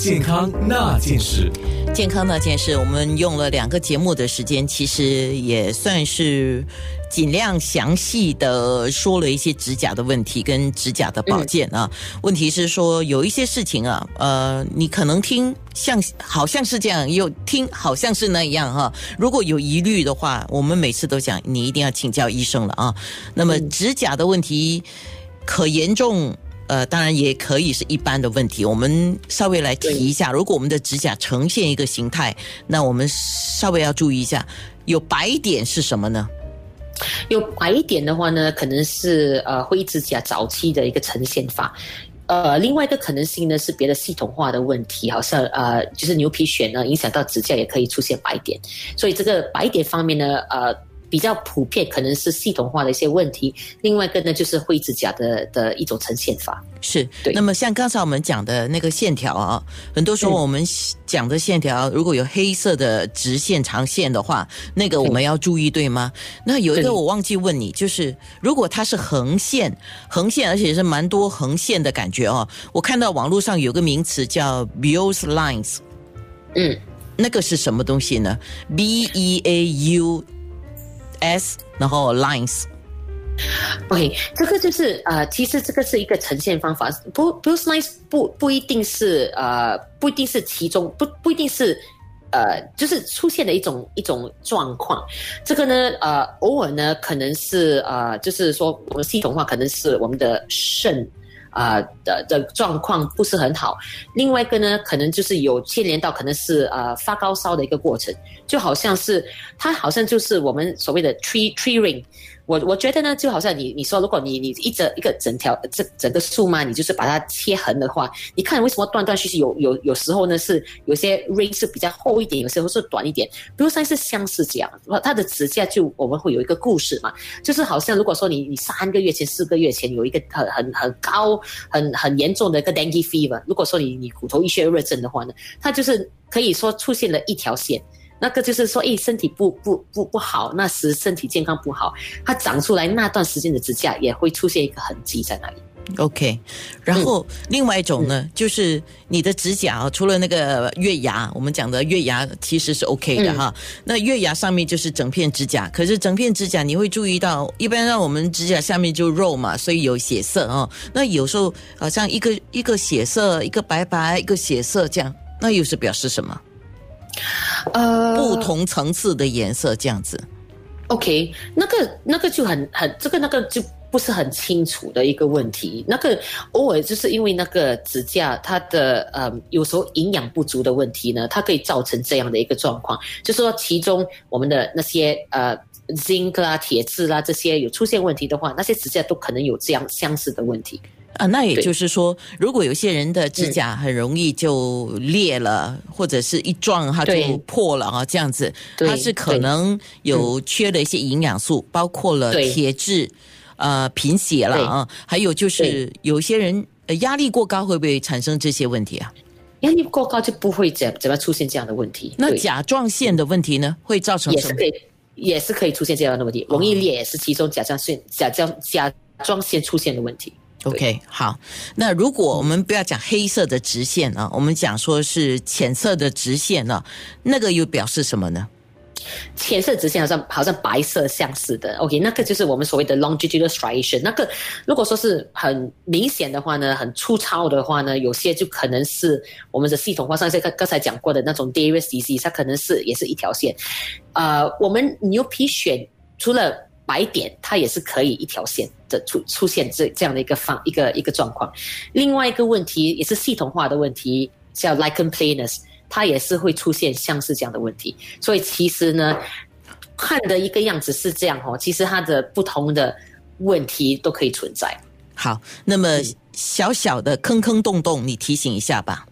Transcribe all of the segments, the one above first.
健康那件事。健康那件事，我们用了两个节目的时间，其实也算是尽量详细的说了一些指甲的问题跟指甲的保健啊。问题是说有一些事情啊，呃，你可能听像好像是这样，又听好像是那样哈。如果有疑虑的话，我们每次都讲你一定要请教医生了啊。那么指甲的问题可严重。呃，当然也可以是一般的问题。我们稍微来提一下，如果我们的指甲呈现一个形态，那我们稍微要注意一下，有白点是什么呢？有白点的话呢，可能是呃灰指甲早期的一个呈现法。呃，另外一个可能性呢是别的系统化的问题，好像呃就是牛皮癣呢影响到指甲也可以出现白点。所以这个白点方面呢，呃。比较普遍可能是系统化的一些问题，另外一个呢就是灰指甲的的一种呈现法。是，对。那么像刚才我们讲的那个线条啊，很多时候我们讲的线条如果有黑色的直线长线的话，那个我们要注意，对吗？那有一个我忘记问你，就是如果它是横线，横线而且是蛮多横线的感觉哦，我看到网络上有个名词叫 Beo's lines，嗯，那个是什么东西呢？B E A U。S，然后 lines，OK，这个就是呃，其实这个是一个呈现方法，不不是 lines，不不一定是呃，不一定是其中，不不一定是呃，就是出现的一种一种状况。这个呢，呃，偶尔呢，可能是呃，就是说我们系统化可能是我们的肾。啊的的状况不是很好，另外一个呢，可能就是有牵连到可能是呃发高烧的一个过程，就好像是它好像就是我们所谓的 tree tree ring。我我觉得呢，就好像你你说，如果你你一整一个整条这整个树嘛，你就是把它切横的话，你看为什么断断续续有有有时候呢是有些 ring 是比较厚一点，有时候是短一点，比如说是相似这样，它的指甲就我们会有一个故事嘛，就是好像如果说你你三个月前四个月前有一个很很很高很很严重的一个 dengue fever，如果说你你骨头溢血热症的话呢，它就是可以说出现了一条线。那个就是说，哎，身体不不不不好，那时身体健康不好，它长出来那段时间的指甲也会出现一个痕迹在那里。OK，然后另外一种呢，就是你的指甲除了那个月牙，我们讲的月牙其实是 OK 的哈。那月牙上面就是整片指甲，可是整片指甲你会注意到，一般让我们指甲下面就肉嘛，所以有血色哦。那有时候好像一个一个血色，一个白白，一个血色这样，那又是表示什么？呃，不同层次的颜色这样子，OK，那个那个就很很这个那个就不是很清楚的一个问题。那个偶尔就是因为那个指甲它的呃有时候营养不足的问题呢，它可以造成这样的一个状况。就是说其中我们的那些呃 zinc 啊、铁质啦这些有出现问题的话，那些指甲都可能有这样相似的问题。啊，那也就是说，如果有些人的指甲很容易就裂了，或者是一撞它就破了啊，这样子，它是可能有缺了一些营养素，包括了铁质，呃，贫血了啊，还有就是有些人压力过高会不会产生这些问题啊？压力过高就不会怎怎么出现这样的问题。那甲状腺的问题呢，会造成也是可以也是可以出现这样的问题，容易裂也是其中甲状腺甲状甲状腺出现的问题。OK，好。那如果我们不要讲黑色的直线啊，我们讲说是浅色的直线呢，那个又表示什么呢？浅色直线好像好像白色相似的。OK，那个就是我们所谓的 longitudinal striation。那个如果说是很明显的话呢，很粗糙的话呢，有些就可能是我们的系统化上，刚刚才讲过的那种 d a r i s disease，它可能是也是一条线。呃，我们牛皮癣除了白点，它也是可以一条线的出出现这这样的一个方一个一个状况。另外一个问题也是系统化的问题，叫 lichen planus，它也是会出现像是这样的问题。所以其实呢，看的一个样子是这样哦，其实它的不同的问题都可以存在。好，那么小小的坑坑洞洞，你提醒一下吧。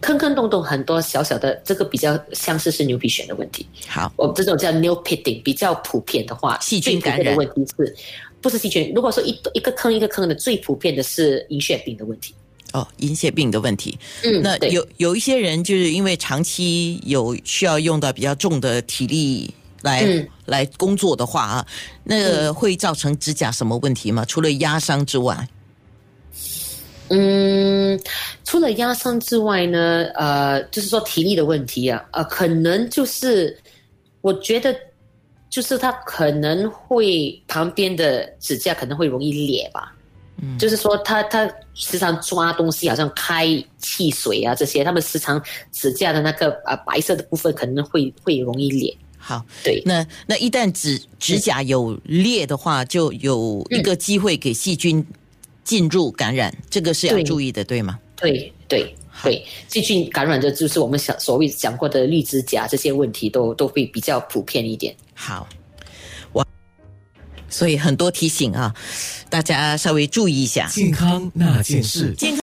坑坑洞洞很多小小的，这个比较相似是牛皮癣的问题。好，我们这种叫 nail pitting，比较普遍的话，细菌感染的问题是，不是细菌。如果说一一个坑一个坑的，最普遍的是银屑病的问题。哦，银屑病的问题。嗯，那有有一些人就是因为长期有需要用到比较重的体力来、嗯来工作的话啊，那个会造成指甲什么问题吗？除了压伤之外，嗯，除了压伤之外呢，呃，就是说体力的问题啊，呃，可能就是我觉得，就是他可能会旁边的指甲可能会容易裂吧。嗯，就是说他他时常抓东西，好像开汽水啊这些，他们时常指甲的那个呃白色的部分可能会会容易裂。好，对，那那一旦指指甲有裂的话，就有一个机会给细菌进入感染，这个是要注意的，对吗？对对对，细菌感染的就是我们想所谓讲过的绿指甲这些问题都都会比较普遍一点。好，我所以很多提醒啊，大家稍微注意一下。健康那件事。健